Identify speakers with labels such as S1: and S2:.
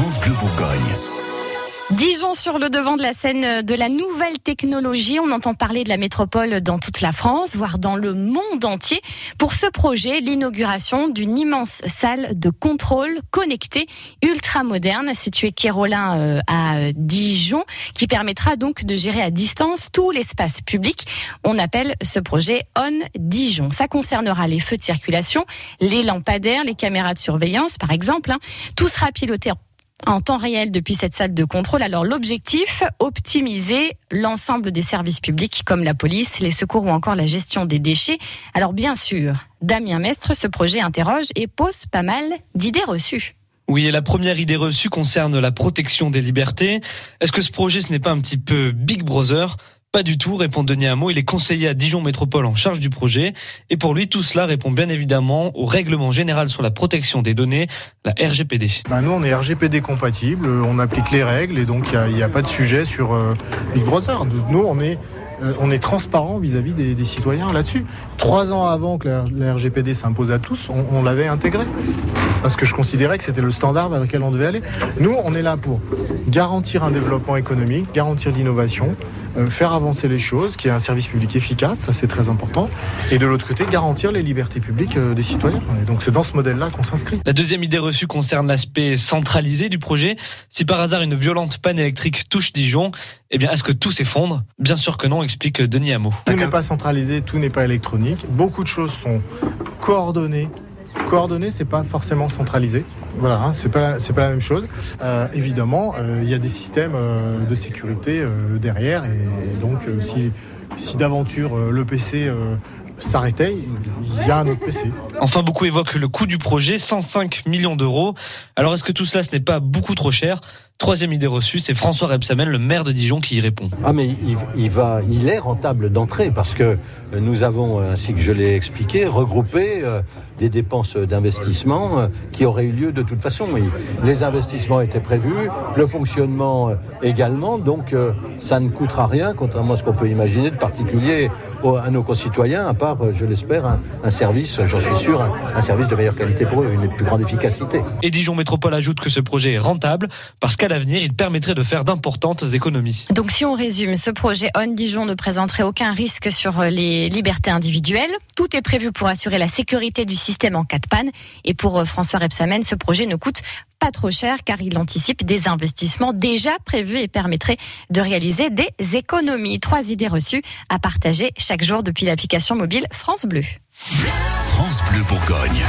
S1: Bleu.
S2: Dijon sur le devant de la scène de la nouvelle technologie. On entend parler de la métropole dans toute la France, voire dans le monde entier. Pour ce projet, l'inauguration d'une immense salle de contrôle connectée ultra moderne située Kérolin euh, à Dijon, qui permettra donc de gérer à distance tout l'espace public. On appelle ce projet On Dijon. Ça concernera les feux de circulation, les lampadaires, les caméras de surveillance, par exemple. Hein. Tout sera piloté en temps réel depuis cette salle de contrôle. Alors l'objectif, optimiser l'ensemble des services publics comme la police, les secours ou encore la gestion des déchets. Alors bien sûr, Damien Mestre, ce projet interroge et pose pas mal d'idées reçues.
S3: Oui, et la première idée reçue concerne la protection des libertés. Est-ce que ce projet, ce n'est pas un petit peu Big Brother? Pas du tout, répond Denis Hameau. Il est conseiller à Dijon Métropole en charge du projet. Et pour lui, tout cela répond bien évidemment au règlement général sur la protection des données, la RGPD.
S4: Ben nous, on est RGPD compatible, on applique les règles et donc il n'y a, pas de sujet sur euh, Big Brother. Nous, on est euh, on est transparent vis-à-vis des, citoyens là-dessus. Trois ans avant que la, RGPD s'impose à tous, on, l'avait intégré. Parce que je considérais que c'était le standard vers lequel on devait aller. Nous, on est là pour garantir un développement économique, garantir l'innovation, euh, faire avancer les choses, qu'il y ait un service public efficace, ça c'est très important. Et de l'autre côté, garantir les libertés publiques euh, des citoyens. Et donc c'est dans ce modèle-là qu'on s'inscrit.
S3: La deuxième idée reçue concerne l'aspect centralisé du projet. Si par hasard une violente panne électrique touche Dijon, eh bien est-ce que tout s'effondre? Bien sûr que non, explique Denis Hameau.
S4: Tout n'est pas centralisé, tout n'est pas électronique. Beaucoup de choses sont coordonnées. Coordonnées, c'est pas forcément centralisé. Voilà, hein, c'est pas c'est pas la même chose. Euh, évidemment, euh, il y a des systèmes euh, de sécurité derrière, et, donc si si d'aventure le PC s'arrêtait, il y a un autre PC.
S3: Enfin, beaucoup évoquent le coût du projet, 105 millions d'euros. Alors, est-ce que tout cela, ce n'est pas beaucoup trop cher? Troisième idée reçue, c'est François Rebsamen, le maire de Dijon, qui y répond.
S5: Ah mais il, va, il est rentable d'entrée parce que nous avons, ainsi que je l'ai expliqué, regroupé euh, des dépenses d'investissement euh, qui auraient eu lieu de toute façon. Les investissements étaient prévus, le fonctionnement euh, également, donc ça ne coûtera rien, contrairement à ce qu'on peut imaginer de particulier à nos concitoyens, à part, je l'espère, un, service, j'en suis sûr, un, service de meilleure qualité pour eux, une plus grande efficacité.
S3: Et Dijon Métropole ajoute que ce projet est rentable parce qu'à l'avenir, il permettrait de faire d'importantes économies.
S2: Donc si on résume, ce projet On Dijon ne présenterait aucun risque sur les libertés individuelles. Tout est prévu pour assurer la sécurité du système en cas de panne. Et pour euh, François Repsamen, ce projet ne coûte pas trop cher car il anticipe des investissements déjà prévus et permettrait de réaliser des économies. Trois idées reçues à partager chaque jour depuis l'application mobile France Bleu.
S1: France Bleu Bourgogne.